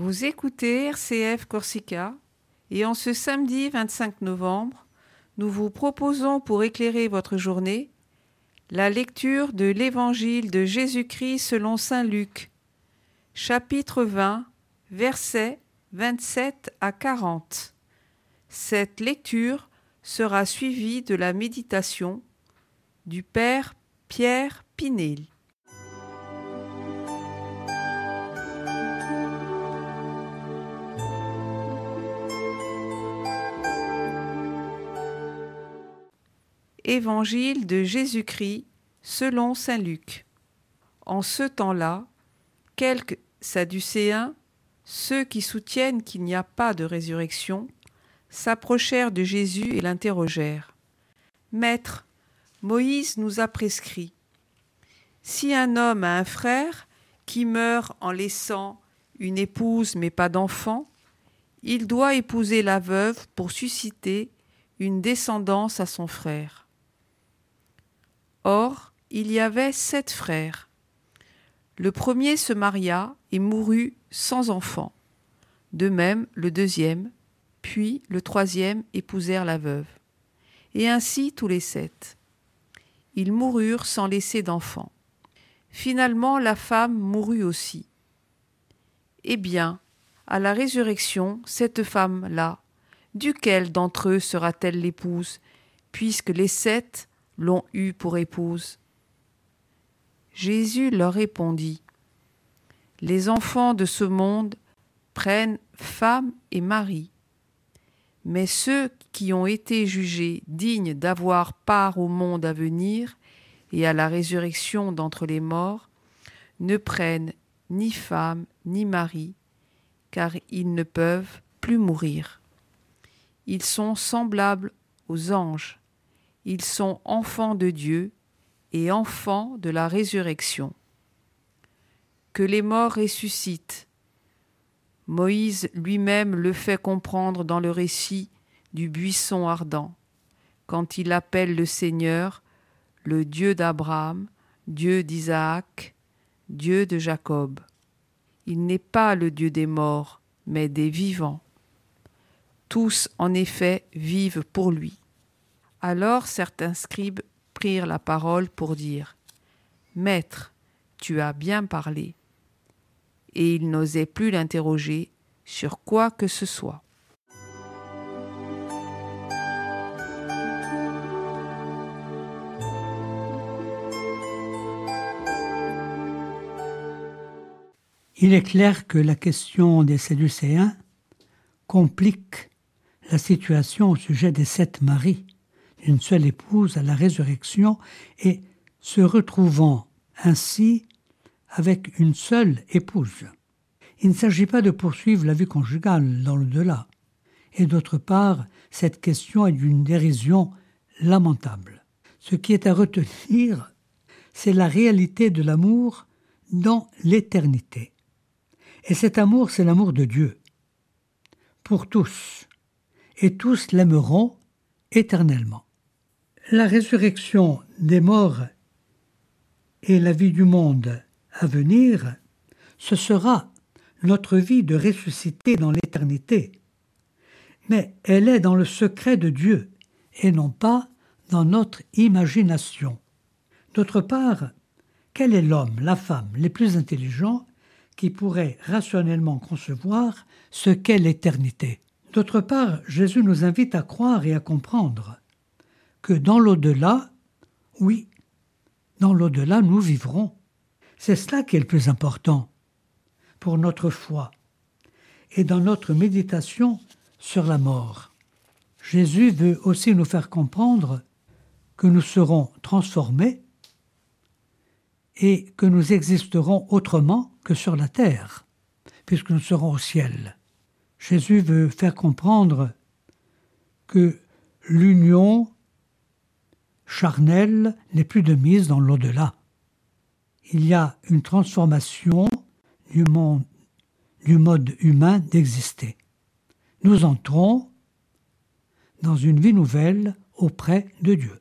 Vous écoutez RCF Corsica et en ce samedi 25 novembre, nous vous proposons pour éclairer votre journée la lecture de l'Évangile de Jésus-Christ selon Saint Luc, chapitre 20, versets 27 à 40. Cette lecture sera suivie de la méditation du Père Pierre Pinel. Évangile de Jésus-Christ selon Saint Luc. En ce temps-là, quelques Sadducéens, ceux qui soutiennent qu'il n'y a pas de résurrection, s'approchèrent de Jésus et l'interrogèrent. Maître, Moïse nous a prescrit. Si un homme a un frère qui meurt en laissant une épouse mais pas d'enfant, il doit épouser la veuve pour susciter une descendance à son frère. Or, il y avait sept frères. Le premier se maria et mourut sans enfant. De même, le deuxième, puis le troisième épousèrent la veuve. Et ainsi tous les sept. Ils moururent sans laisser d'enfant. Finalement, la femme mourut aussi. Eh bien, à la résurrection, cette femme-là, duquel d'entre eux sera-t-elle l'épouse, puisque les sept l'ont eue pour épouse. Jésus leur répondit, Les enfants de ce monde prennent femme et mari, mais ceux qui ont été jugés dignes d'avoir part au monde à venir et à la résurrection d'entre les morts ne prennent ni femme ni mari, car ils ne peuvent plus mourir. Ils sont semblables aux anges ils sont enfants de Dieu et enfants de la résurrection. Que les morts ressuscitent. Moïse lui-même le fait comprendre dans le récit du buisson ardent, quand il appelle le Seigneur le Dieu d'Abraham, Dieu d'Isaac, Dieu de Jacob. Il n'est pas le Dieu des morts, mais des vivants. Tous, en effet, vivent pour lui. Alors certains scribes prirent la parole pour dire Maître, tu as bien parlé. Et ils n'osaient plus l'interroger sur quoi que ce soit. Il est clair que la question des Sadducéens complique la situation au sujet des sept maris une seule épouse à la résurrection et se retrouvant ainsi avec une seule épouse. Il ne s'agit pas de poursuivre la vie conjugale dans le delà. Et d'autre part, cette question est d'une dérision lamentable. Ce qui est à retenir, c'est la réalité de l'amour dans l'éternité. Et cet amour, c'est l'amour de Dieu. Pour tous. Et tous l'aimeront éternellement. La résurrection des morts et la vie du monde à venir, ce sera notre vie de ressusciter dans l'éternité. Mais elle est dans le secret de Dieu et non pas dans notre imagination. D'autre part, quel est l'homme, la femme les plus intelligents qui pourraient rationnellement concevoir ce qu'est l'éternité? D'autre part, Jésus nous invite à croire et à comprendre que dans l'au-delà, oui, dans l'au-delà, nous vivrons. C'est cela qui est le plus important pour notre foi et dans notre méditation sur la mort. Jésus veut aussi nous faire comprendre que nous serons transformés et que nous existerons autrement que sur la terre, puisque nous serons au ciel. Jésus veut faire comprendre que l'union charnel n'est plus de mise dans l'au-delà. Il y a une transformation du, monde, du mode humain d'exister. Nous entrons dans une vie nouvelle auprès de Dieu.